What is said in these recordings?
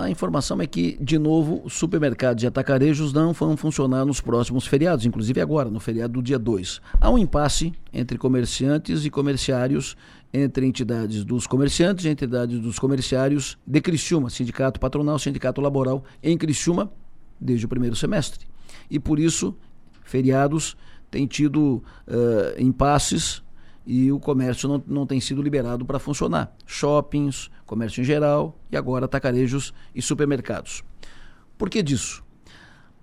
A informação é que, de novo, supermercados e atacarejos não vão funcionar nos próximos feriados, inclusive agora, no feriado do dia 2. Há um impasse entre comerciantes e comerciários, entre entidades dos comerciantes e entidades dos comerciários de Criciúma, sindicato patronal, sindicato laboral em Criciúma, desde o primeiro semestre. E por isso, feriados têm tido uh, impasses e o comércio não, não tem sido liberado para funcionar. Shoppings, comércio em geral e agora atacarejos e supermercados. Por que disso?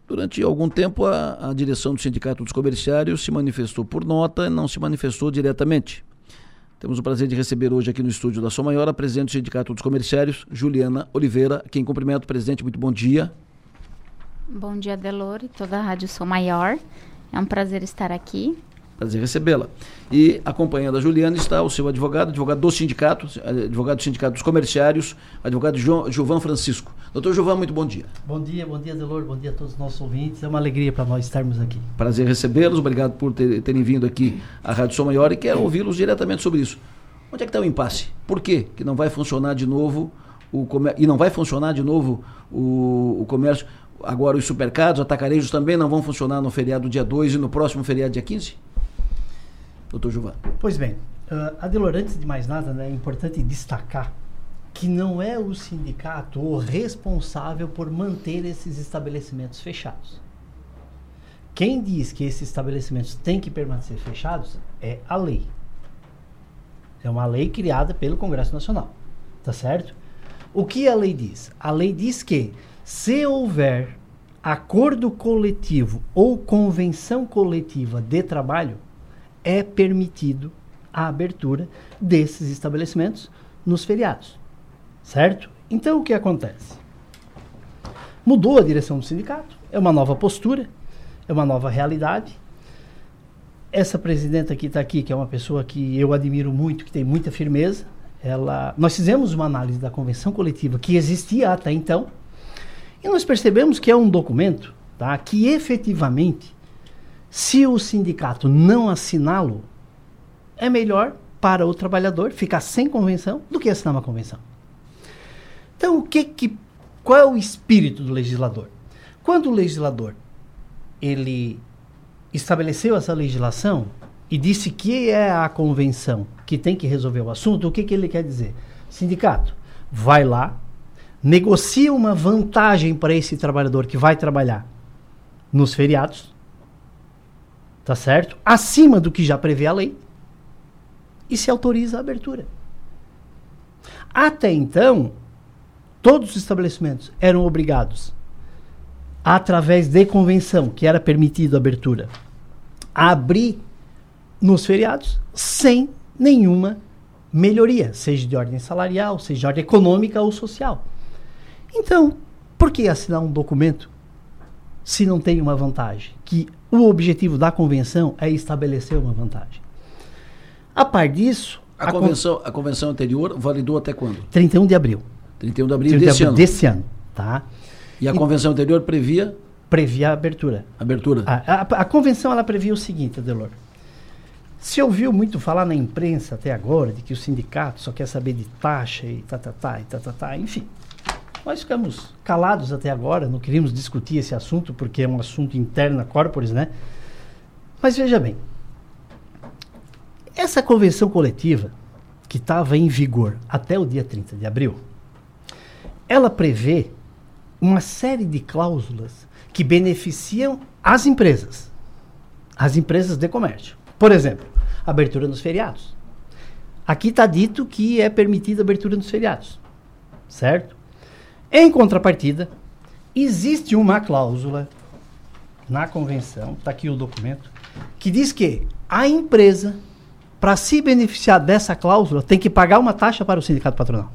Durante algum tempo, a, a direção do Sindicato dos Comerciários se manifestou por nota, não se manifestou diretamente. Temos o prazer de receber hoje aqui no estúdio da Som Maior a presidente do Sindicato dos Comerciários, Juliana Oliveira, quem cumprimento. Presidente, muito bom dia. Bom dia, Delor e toda a Rádio Som Maior. É um prazer estar aqui. Prazer recebê-la. E acompanhando a Juliana está o seu advogado, advogado do sindicato, advogado do Sindicato dos Comerciários, advogado João, Gilvan Francisco. Doutor Gilvan, muito bom dia. Bom dia, bom dia, Delor, bom dia a todos os nossos ouvintes. É uma alegria para nós estarmos aqui. Prazer recebê-los, obrigado por ter, terem vindo aqui à Rádio Som Maior e quero ouvi-los diretamente sobre isso. Onde é que está o impasse? Por quê que não vai funcionar de novo o comércio, e não vai funcionar de novo o, o comércio? Agora os supermercados, atacarejos também não vão funcionar no feriado dia 2 e no próximo feriado dia 15? Doutor Gilvan. Pois bem, uh, Adelor, antes de mais nada, né, é importante destacar que não é o sindicato o responsável por manter esses estabelecimentos fechados. Quem diz que esses estabelecimentos têm que permanecer fechados é a lei. É uma lei criada pelo Congresso Nacional. Tá certo? O que a lei diz? A lei diz que se houver acordo coletivo ou convenção coletiva de trabalho, é permitido a abertura desses estabelecimentos nos feriados. Certo? Então o que acontece? Mudou a direção do sindicato, é uma nova postura, é uma nova realidade. Essa presidenta que está aqui, que é uma pessoa que eu admiro muito, que tem muita firmeza, ela, nós fizemos uma análise da convenção coletiva que existia até então, e nós percebemos que é um documento tá, que efetivamente se o sindicato não assiná-lo, é melhor para o trabalhador ficar sem convenção do que assinar uma convenção. Então, o que que qual é o espírito do legislador? Quando o legislador ele estabeleceu essa legislação e disse que é a convenção que tem que resolver o assunto, o que que ele quer dizer? Sindicato, vai lá, negocia uma vantagem para esse trabalhador que vai trabalhar nos feriados, tá certo? Acima do que já prevê a lei e se autoriza a abertura. Até então, todos os estabelecimentos eram obrigados, através de convenção, que era permitido a abertura, a abrir nos feriados sem nenhuma melhoria, seja de ordem salarial, seja de ordem econômica ou social. Então, por que assinar um documento se não tem uma vantagem? Que o objetivo da convenção é estabelecer uma vantagem. A par disso. A, a convenção, a convenção anterior validou até quando? 31 de abril. 31 de abril 31 desse de abril ano. Desse ano, tá? E a e, convenção anterior previa? Previa a abertura. Abertura. A, a, a convenção ela previa o seguinte, Adelor. Se ouviu muito falar na imprensa até agora de que o sindicato só quer saber de taxa e tá, tá, tá, e tá, tá, tá, enfim. Nós ficamos calados até agora, não queríamos discutir esse assunto porque é um assunto interno na corporis, né? Mas veja bem, essa convenção coletiva que estava em vigor até o dia 30 de abril, ela prevê uma série de cláusulas que beneficiam as empresas, as empresas de comércio. Por exemplo, abertura nos feriados. Aqui está dito que é permitida a abertura nos feriados, certo? Em contrapartida, existe uma cláusula na convenção, está aqui o documento, que diz que a empresa, para se beneficiar dessa cláusula, tem que pagar uma taxa para o sindicato patronal.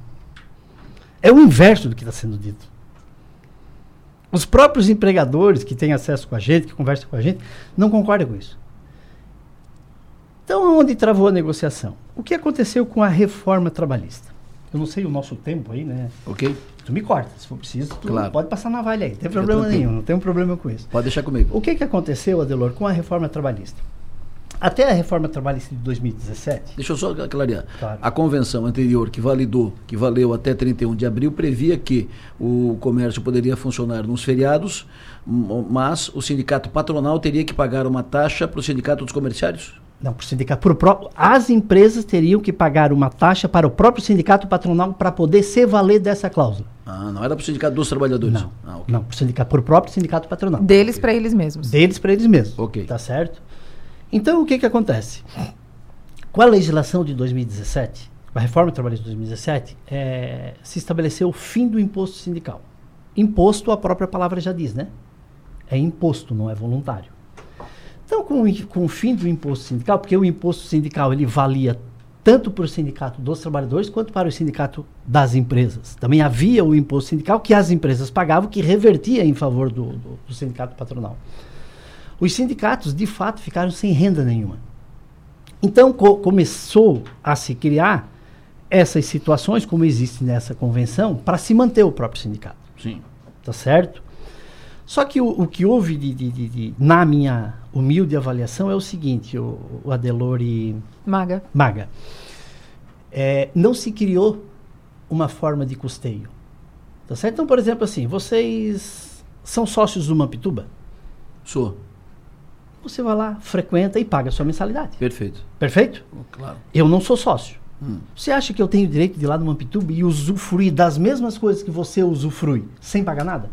É o inverso do que está sendo dito. Os próprios empregadores que têm acesso com a gente, que conversam com a gente, não concordam com isso. Então, onde travou a negociação? O que aconteceu com a reforma trabalhista? Eu não sei o nosso tempo aí, né? Ok. Tu me corta, se for preciso, tu claro. pode passar na valha aí. Não tem problema nenhum, não tem um problema com isso. Pode deixar comigo. O que, que aconteceu, Adelor, com a reforma trabalhista? até a reforma trabalhista de 2017. Deixa eu só clarear. Claro. A convenção anterior que validou, que valeu até 31 de abril, previa que o comércio poderia funcionar nos feriados, mas o sindicato patronal teria que pagar uma taxa para o sindicato dos comerciários? Não, para o sindicato. Pro próprio, as empresas teriam que pagar uma taxa para o próprio sindicato patronal para poder se valer dessa cláusula. Ah, não era para o sindicato dos trabalhadores? Não, Ah, ok. não, para o sindicato, pro próprio sindicato patronal. Deles para eles mesmos. Deles para eles mesmos. Ok. Tá certo? Então, o que que acontece? Com a legislação de 2017, com a reforma trabalhista de 2017, eh, se estabeleceu o fim do imposto sindical. Imposto, a própria palavra já diz, né? É imposto, não é voluntário. Então, com, com o fim do imposto sindical, porque o imposto sindical ele valia tanto para o sindicato dos trabalhadores quanto para o sindicato das empresas. Também havia o imposto sindical que as empresas pagavam, que revertia em favor do, do- do sindicato patronal. Os sindicatos, de fato, ficaram sem renda nenhuma. Então, co- começou a se criar essas situações, como existe nessa convenção, para se manter o próprio sindicato Sim. tá certo? Só que o, o que houve de, de- de- de- na minha humilde avaliação é o seguinte, o, o Adelor e Maga. Maga, é, não se criou uma forma de custeio, tá certo? Então, por exemplo, assim, vocês são sócios do Mampituba, Sou. você vai lá, frequenta e paga a sua mensalidade, Perfeito. perfeito? Claro. Eu não sou sócio. Hum. Você acha que eu tenho direito de ir lá no Mampituba e usufruir das mesmas coisas que você usufrui sem pagar nada?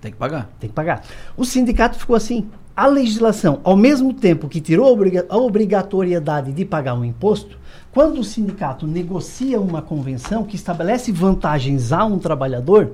Tem que pagar. Tem que pagar. O sindicato ficou assim. A legislação, ao mesmo tempo que tirou a, obriga- a obrigatoriedade de pagar um imposto, quando o sindicato negocia uma convenção que estabelece vantagens a um trabalhador,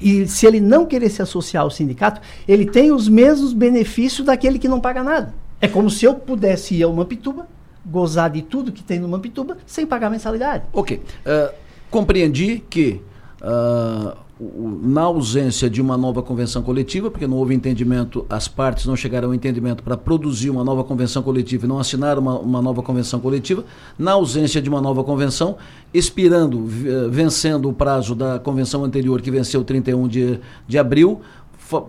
e se ele não querer se associar ao sindicato, ele tem os mesmos benefícios daquele que não paga nada. É como se eu pudesse ir ao Mampituba, gozar de tudo que tem no Mampituba, sem pagar mensalidade. Ok. Ah, compreendi que, o- na ausência de uma nova convenção coletiva, porque não houve entendimento, as partes não chegaram ao entendimento para produzir uma nova convenção coletiva e não assinaram uma, uma nova convenção coletiva, na ausência de uma nova convenção, expirando, eh, vencendo o prazo da convenção anterior, que venceu 31 de, de abril,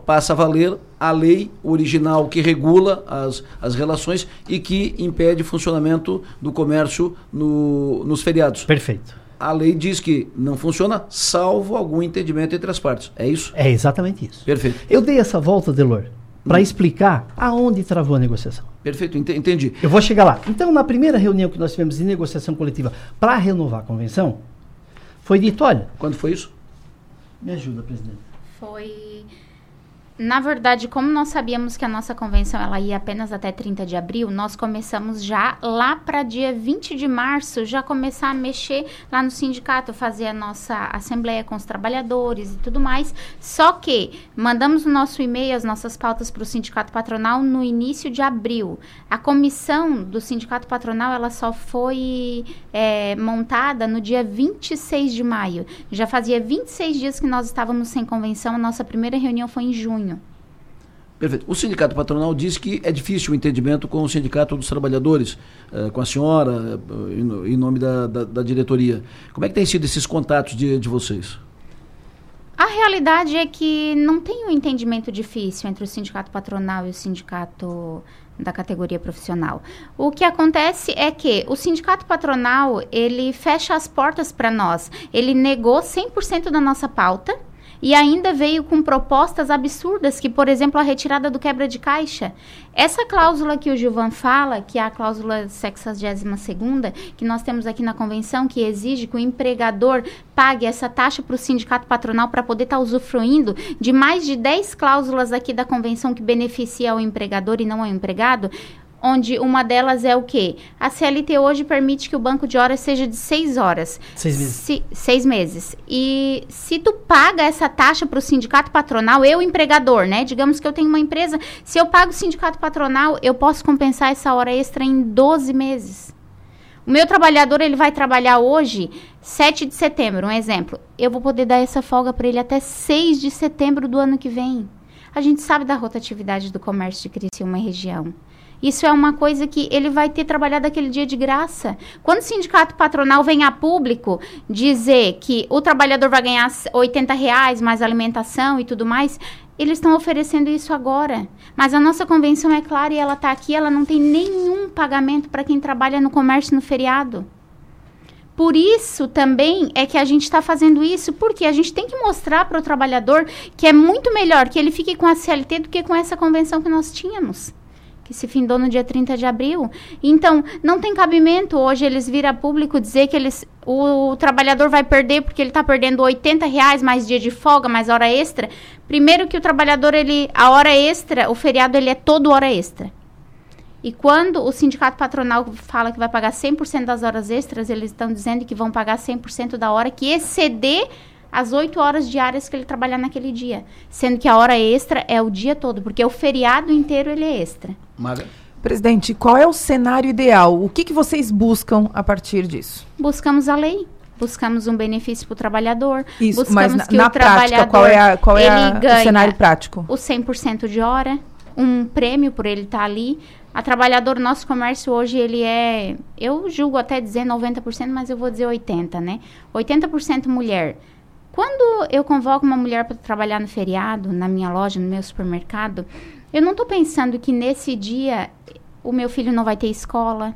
passa a valer a lei original que regula as, as relações e que impede o funcionamento do comércio no- nos feriados Perfeito. A lei diz que não funciona salvo algum entendimento entre as partes. É isso? É exatamente isso. Perfeito. Eu dei essa volta, Delor, para explicar aonde travou a negociação. Perfeito, ente- entendi. Eu vou chegar lá. Então, na primeira reunião que nós tivemos de negociação coletiva para renovar a convenção, foi dito: olha, Quando foi isso? me ajuda, presidente. Foi. Na verdade, como nós sabíamos que a nossa convenção ela ia apenas até 30 de abril, nós começamos já lá para dia 20 de março, já começar a mexer lá no sindicato, fazer a nossa assembleia com os trabalhadores e tudo mais. Só que mandamos o nosso e-mail, as nossas pautas para o sindicato patronal no início de abril. A comissão do sindicato patronal ela só foi é, montada no dia 26 de maio. Já fazia 26 dias que nós estávamos sem convenção, a nossa primeira reunião foi em junho. Perfeito. O sindicato patronal diz que é difícil o entendimento com o sindicato dos trabalhadores, eh, com a senhora, eh, em no- em nome da, da, da diretoria. Como é que tem sido esses contatos de, de vocês? A realidade é que não tem um entendimento difícil entre o sindicato patronal e o sindicato da categoria profissional. O que acontece é que o sindicato patronal, ele fecha as portas para nós. Ele negou 100% da nossa pauta e ainda veio com propostas absurdas, que, por exemplo, a retirada do quebra de caixa. Essa cláusula que o Gilvan fala, que é a cláusula 62ª, que nós temos aqui na convenção, que exige que o empregador pague essa taxa para o sindicato patronal para poder estar usufruindo de mais de 10 cláusulas aqui da convenção que beneficia o empregador e não ao empregado, onde uma delas é o quê? A CLT hoje permite que o banco de horas seja de seis horas. Seis meses. Se- seis meses. E se tu paga essa taxa para o sindicato patronal, eu empregador, né? Digamos que eu tenho uma empresa, se eu pago o sindicato patronal, eu posso compensar essa hora extra em 12 meses. O meu trabalhador, ele vai trabalhar hoje, 7 de setembro, um exemplo. Eu vou poder dar essa folga para ele até 6 de setembro do ano que vem. A gente sabe da rotatividade do comércio de Criciúma e região. Isso é uma coisa que ele vai ter trabalhado aquele dia de graça. Quando o sindicato patronal vem a público dizer que o trabalhador vai ganhar 80 reais mais alimentação e tudo mais, eles estão oferecendo isso agora. Mas a nossa convenção é clara e ela está aqui, ela não tem nenhum pagamento para quem trabalha no comércio no feriado. Por isso também é que a gente está fazendo isso, porque a gente tem que mostrar para o trabalhador que é muito melhor que ele fique com a CLT do que com essa convenção que nós tínhamos se findou no dia 30 de abril. Então, não tem cabimento hoje eles vir a público dizer que eles, o, o trabalhador vai perder porque ele está perdendo 80 reais mais dia de folga, mais hora extra. Primeiro que o trabalhador, ele, a hora extra, o feriado, ele é todo hora extra. E quando o sindicato patronal fala que vai pagar 100% das horas extras, eles estão dizendo que vão pagar 100% da hora que exceder as oito horas diárias que ele trabalhar naquele dia. Sendo que a hora extra é o dia todo, porque o feriado inteiro ele é extra. Maga. Presidente, qual é o cenário ideal? O que, que vocês buscam a partir disso? Buscamos a lei. Buscamos um benefício para o trabalhador. Isso, buscamos mas na, que na o prática, qual é, a, qual é a, o cenário prático? O 100% de hora, um prêmio por ele estar tá ali. A trabalhador, nosso comércio hoje, ele é, eu julgo até dizer 90%, mas eu vou dizer 80%, né? 80% mulher, quando eu convoco uma mulher para trabalhar no feriado, na minha loja, no meu supermercado, eu não estou pensando que nesse dia o meu filho não vai ter escola,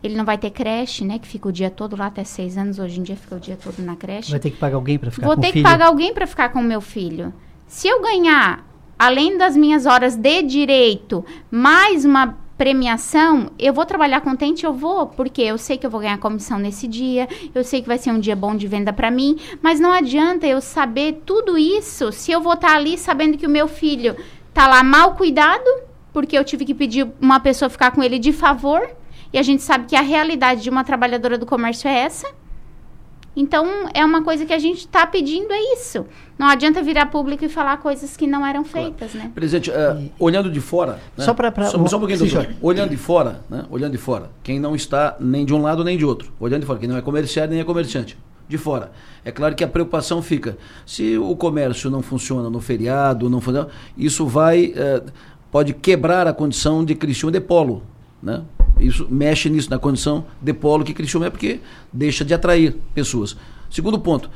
ele não vai ter creche, né? Que fica o dia todo lá até seis anos. Hoje em dia fica o dia todo na creche. Vai ter que pagar alguém para ficar Vou com o filho? Vou ter que pagar alguém para ficar com o meu filho. Se eu ganhar, além das minhas horas de direito, mais uma premiação, eu vou trabalhar contente, eu vou, porque eu sei que eu vou ganhar comissão nesse dia, eu sei que vai ser um dia bom de venda para mim, mas não adianta eu saber tudo isso se eu vou estar tá ali sabendo que o meu filho tá lá mal cuidado, porque eu tive que pedir uma pessoa ficar com ele de favor, e a gente sabe que a realidade de uma trabalhadora do comércio é essa. Então, é uma coisa que a gente está pedindo, é isso. Não adianta virar público e falar coisas que não eram feitas, claro. né? Presidente, uh, olhando de fora... Né? Só para... Só, só um pouquinho, doutor. Olhando de fora, né? Olhando de fora, quem não está nem de um lado nem de outro. Olhando de fora, quem não é comerciário nem é comerciante. De fora. É claro que a preocupação fica. Se o comércio não funciona no feriado, não funciona, isso vai... Uh, pode quebrar a condição de Cristiano de polo, né? Isso mexe nisso, na condição de polo que Criciúma é, porque deixa de atrair pessoas. Segundo ponto,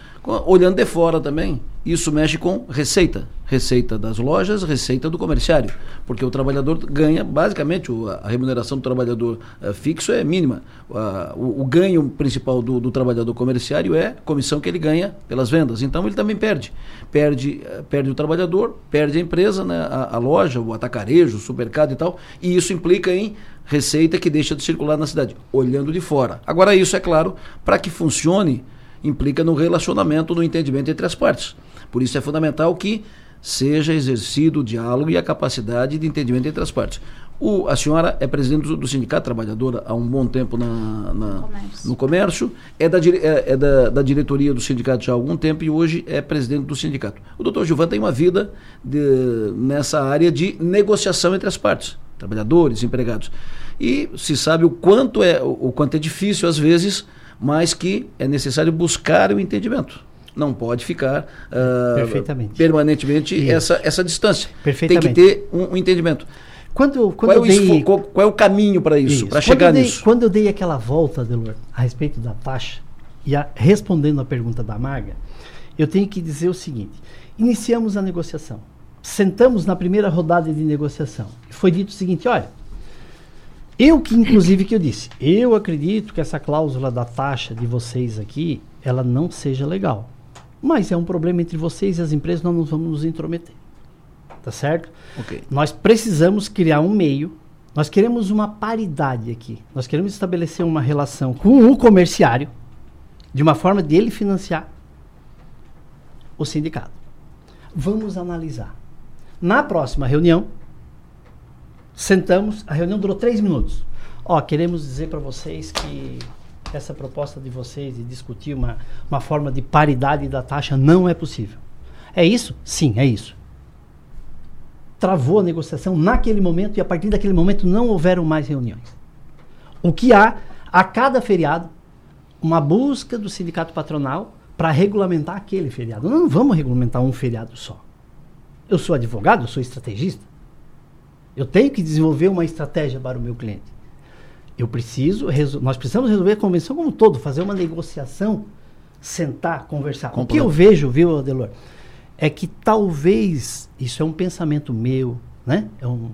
olhando de fora também, isso mexe com receita. Receita das lojas, receita do comerciário. Porque o trabalhador ganha, basicamente, a remuneração do trabalhador uh, fixo é mínima. O, ganho principal do, do, trabalhador comerciário é a comissão que ele ganha pelas vendas. Então ele também perde. Perde, uh, perde o trabalhador, perde a empresa, né, a, a loja, o atacarejo, o supermercado e tal. E isso implica em receita que deixa de circular na cidade, olhando de fora. Agora, isso é claro, para que funcione, implica no relacionamento, no entendimento entre as partes. Por isso é fundamental que seja exercido o diálogo e a capacidade de entendimento entre as partes. O, a senhora é presidente do, do, Sindicato Trabalhadora há um bom tempo na, na comércio. no comércio, é, da, é, é da, da, diretoria do sindicato já há algum tempo e hoje é presidente do sindicato. O doutor Gilvan tem uma vida de, nessa área de negociação entre as partes trabalhadores, empregados. E se sabe o quanto é o quanto é difícil às vezes, mas que é necessário buscar o entendimento. Não pode ficar uh, permanentemente essa, essa distância. Tem que ter um, um entendimento. Quando, quando qual, é dei... qual, qual, é o caminho para isso, isso. para chegar dei, nisso? Quando eu dei aquela volta, Delor, a respeito da taxa, e a, respondendo a pergunta da Maga, eu tenho que dizer o seguinte: iniciamos a negociação sentamos na primeira rodada de negociação. Foi dito o seguinte, olha, eu que inclusive que eu disse, eu acredito que essa cláusula da taxa de vocês aqui, ela não seja legal. Mas é um problema entre vocês e as empresas, nós não vamos nos intrometer. Tá certo? Okay. Nós precisamos criar um meio, nós queremos uma paridade aqui. Nós queremos estabelecer uma relação com o comerciário, de uma forma de ele financiar o sindicato. Vamos analisar. Na próxima reunião, sentamos, a reunião durou três minutos. Ó, queremos dizer para vocês que essa proposta de vocês de discutir uma, uma forma de paridade da taxa não é possível. É isso? Sim, é isso. Travou a negociação naquele momento e a partir daquele momento não houveram mais reuniões. O que há, a cada feriado, uma busca do sindicato patronal para regulamentar aquele feriado. Não vamos regulamentar um feriado só. Eu sou advogado, eu sou estrategista. Eu tenho que desenvolver uma estratégia para o meu cliente. Eu preciso, nós precisamos resolver a convenção como um todo, fazer uma negociação, sentar, conversar. O que eu vejo, viu, Adelor? é que talvez, isso é um pensamento meu, né? É um,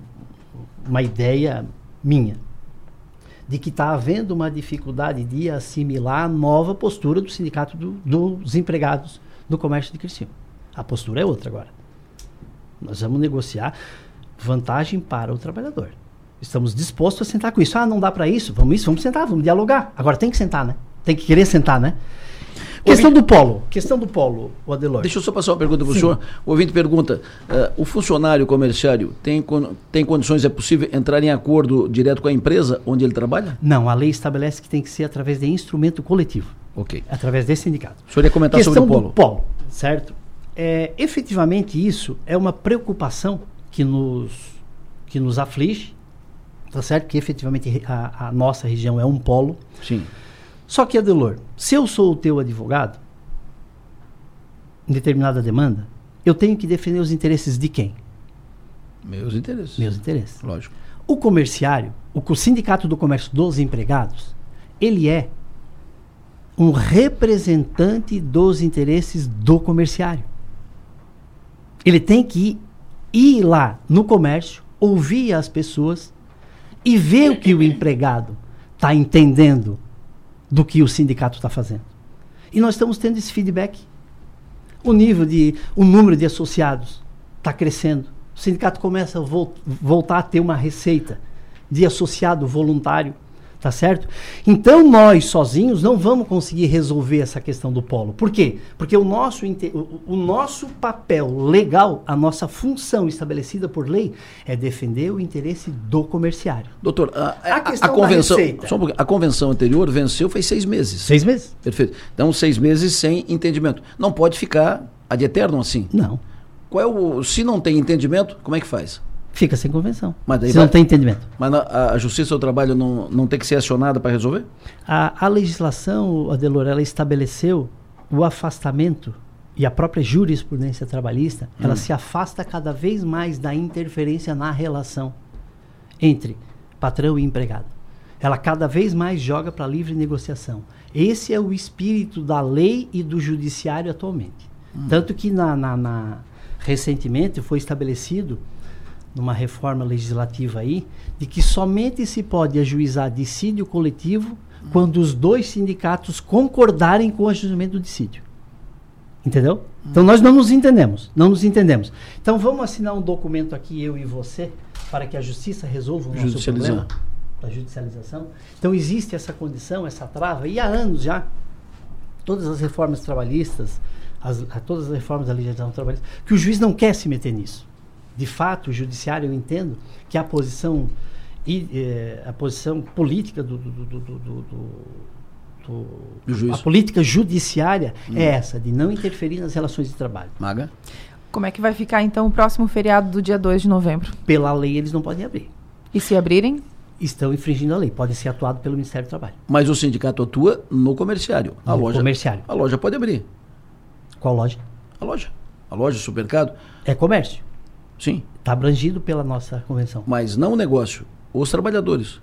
uma ideia minha, de que está havendo uma dificuldade de assimilar a nova postura do sindicato do, dos empregados do comércio de Criciúma. A postura é outra agora. Nós vamos negociar vantagem para o trabalhador. Estamos dispostos a sentar com isso. Ah, não dá para isso? Vamos isso, vamos sentar, vamos dialogar. Agora tem que sentar, né? Tem que querer sentar, né? Questão do polo. Questão do polo, o Adelor. Deixa eu só passar uma pergunta para o senhor. O ouvinte pergunta: uh, o funcionário comerciário tem, tem condições, é possível entrar em acordo direto com a empresa onde ele trabalha? Não, a lei estabelece que tem que ser através de instrumento coletivo. Ok. Através desse sindicato. O senhor ia comentar Questão sobre o polo. do polo, certo? É, efetivamente, isso é uma preocupação que nos, que nos aflige, tá certo? Que efetivamente a, a nossa região é um polo. Sim. Só que, Adelor, se eu sou o teu advogado, em determinada demanda, eu tenho que defender os interesses de quem? Meus interesses. Meus interesses. Lógico. O comerciário, o, o Sindicato do Comércio dos Empregados, ele é um representante dos interesses do comerciário. Ele tem que ir lá no comércio, ouvir as pessoas e ver o que o empregado está entendendo do que o sindicato está fazendo. E nós estamos tendo esse feedback. O nível de, o número de associados está crescendo. O sindicato começa a vol voltar a ter uma receita de associado voluntário Tá certo? Então nós sozinhos não vamos conseguir resolver essa questão do polo. Por quê? Porque o nosso, o, nosso papel legal, a nossa função estabelecida por lei é defender o interesse do comerciário. Doutor, a, a, a, convenção, um a convenção anterior venceu faz seis meses. Seis meses. Perfeito. Então seis meses sem entendimento. Não pode ficar ad eterno assim. Não. Qual é o, se não tem entendimento, como é que faz? Fica sem convenção. Mas daí se vai... não tem entendimento. Mas a, a Justiça do Trabalho não, não tem que ser acionada para resolver? A, a legislação, Adelor, ela estabeleceu o afastamento e a própria jurisprudência trabalhista, hum. ela se afasta cada vez mais da interferência na relação entre patrão e empregado. Ela cada vez mais joga para livre negociação. Esse é o espírito da lei e do judiciário atualmente. Hum. Tanto que na, na, na, recentemente foi estabelecido numa reforma legislativa aí, de que somente se pode ajuizar dissídio coletivo quando os dois sindicatos concordarem com o ajuizamento do dissídio. Entendeu? Então nós não nos entendemos, não nos entendemos. Então vamos assinar um documento aqui, eu e você, para que a justiça resolva o nosso problema da judicialização. Então existe essa condição, essa trava, e há anos já, todas as reformas trabalhistas, as, todas as reformas da legislação trabalhista, que o juiz não quer se meter nisso de fato, o judiciário, eu entendo que a posição, e, eh, a posição política do, do, do, do a política judiciária hum. é essa, de não interferir nas relações de trabalho. Maga? Como é que vai ficar então o próximo feriado do dia 2 de novembro? Pela lei eles não podem abrir. E se abrirem? Estão infringindo a lei, podem ser atuados pelo Ministério do Trabalho. Mas o sindicato atua no comerciário. A no loja, comerciário. A loja pode abrir. Qual loja? A loja. A loja, o supermercado. É comércio. Sim. Está abrangido pela nossa convenção. Mas não o negócio, os trabalhadores.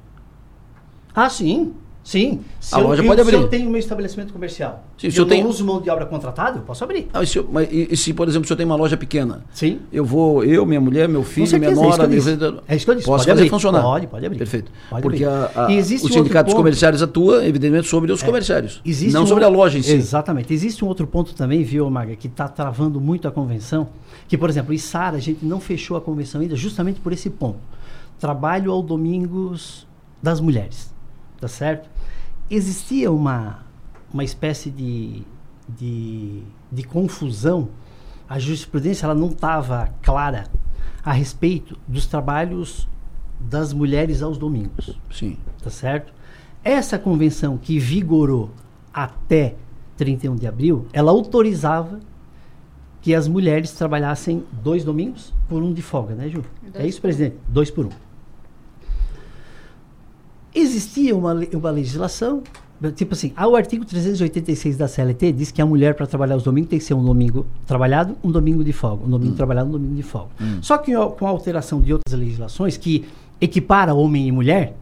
Ah, sim. Sim. Se a eu, loja pode abrir. Se eu tenho meu estabelecimento comercial sim, se eu, eu tenho... uso mão de obra contratada, eu posso abrir. Ah, e, se eu, mas, e, se, por exemplo, se eu tenho uma loja pequena? Sim. Eu vou, eu, minha mulher, meu filho, certeza, minha nora... É isso que eu disse. É isso que eu disse. Posso pode fazer abrir. funcionar. Pode, pode abrir. Perfeito. Pode Porque abrir. A, a, os sindicatos comerciários atuam, evidentemente, sobre os é, comerciários. Existe não um sobre a loja em si. Exatamente. Existe um outro ponto também, viu, Maga, que está travando muito a convenção, que, por exemplo, em Sara, a gente não fechou a convenção ainda justamente por esse ponto. Trabalho ao domingos das mulheres, tá certo? existia uma, uma espécie de, de, de confusão. A jurisprudência ela não estava clara a respeito dos trabalhos das mulheres aos domingos. Sim. Tá certo? Essa convenção que vigorou até 31 de abril, ela autorizava que as mulheres trabalhassem dois domingos por um de folga, né, Ju? Dois é isso, presidente? Dois por um. Existia uma, uma legislação, tipo assim, o artigo 386 da CLT diz que a mulher para trabalhar os domingos tem que ser um domingo trabalhado, um domingo de folga, um domingo hum. trabalhado, um domingo de folga. Hum. Só que com a alteração de outras legislações que equipara homem e mulher,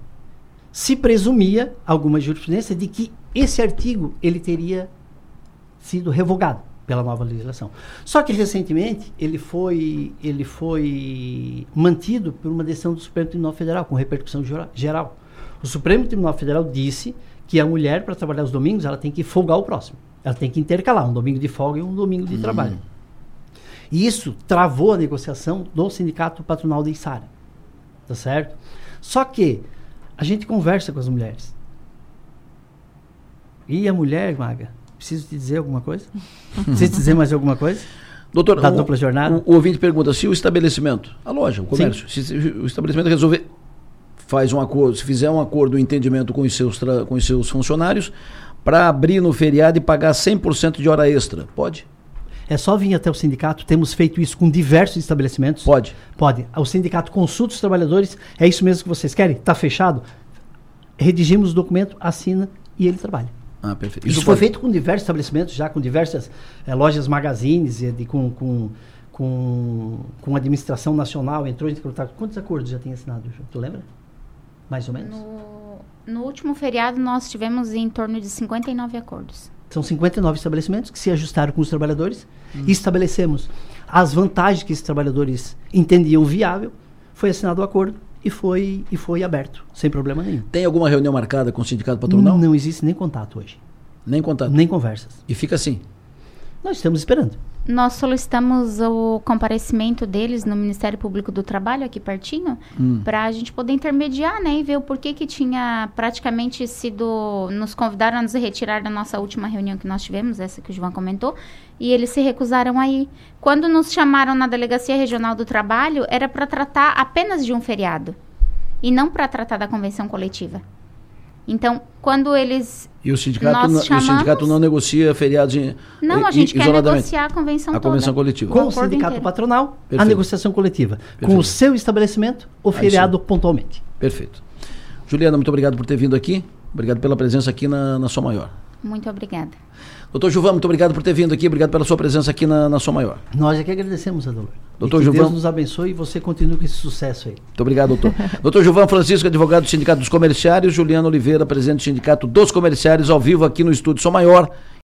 se presumia alguma jurisprudência de que esse artigo ele teria sido revogado pela nova legislação. Só que recentemente ele foi, ele foi mantido por uma decisão do Supremo Tribunal Federal, com repercussão geral. O Supremo Tribunal Federal disse que a mulher, para trabalhar os domingos, ela tem que folgar o próximo. Ela tem que intercalar um domingo de folga e um domingo de hum. trabalho. E isso travou a negociação do sindicato patronal de Isara. Tá certo? Só que a gente conversa com as mulheres. E a mulher, Maga, Preciso te dizer alguma coisa? Preciso te dizer mais alguma coisa? Doutor, da o, dupla jornada? O, o, ouvinte pergunta se o estabelecimento, a loja, o comércio, se, se, o estabelecimento resolver faz um acordo, se fizer um acordo, um entendimento com os seus, com os seus funcionários para abrir no feriado e pagar 100% de hora extra, pode? É só vir até o sindicato, temos feito isso com diversos estabelecimentos. Pode? Pode. O sindicato consulta os trabalhadores, é isso mesmo que vocês querem? Está fechado? Redigimos o documento, assina e ele trabalha. Ah, perfeito. Isso, Isso foi feito com diversos estabelecimentos, já com diversas é, lojas magazines, e de, com, com, com, com administração nacional, entrou em contato. Quantos acordos já tem assinado? Tu lembra? Mais ou menos? No, no último feriado, nós tivemos em torno de 59 acordos. São 59 estabelecimentos que se ajustaram com os trabalhadores hum. e estabelecemos as vantagens que esses trabalhadores entendiam viável. Foi assinado o acordo e foi, e foi aberto, sem problema nenhum. Tem alguma reunião marcada com o sindicato patronal? Não, não existe nem contato hoje. Nem contato? Nem conversas. E fica assim? Nós estamos esperando. Nós solicitamos o comparecimento deles no Ministério Público do Trabalho, aqui pertinho, hum. para a gente poder intermediar, né, e ver o porquê que tinha praticamente sido. Nos convidaram a nos retirar da nossa última reunião que nós tivemos, essa que o João comentou, e eles se recusaram aí. Quando nos chamaram na Delegacia Regional do Trabalho, era para tratar apenas de um feriado, e não para tratar da convenção coletiva. Então, quando eles. E o sindicato, não, chamamos, o sindicato não negocia feriados em, Não, a gente quer negociar a convenção A convenção coletiva. Com o, sindicato inteiro. patronal, Perfeito. a negociação coletiva. Perfeito. Com o seu estabelecimento, o feriado pontualmente. Perfeito. Juliana, muito obrigado por ter vindo aqui. Obrigado pela presença aqui na, na Sua Maior. Muito obrigada. Doutor Gilvan, muito obrigado por ter vindo aqui, obrigado pela sua presença aqui na, na Sua Maior. Nós é que agradecemos, Adolfo. Doutor Gilvan. Deus nos abençoe e você continue com esse sucesso aí. Muito obrigado, doutor. doutor Gilvan Francisco, advogado do Sindicato dos Comerciários, Juliano Oliveira, presidente do Sindicato dos Comerciários, ao vivo aqui no estúdio Sou Maior.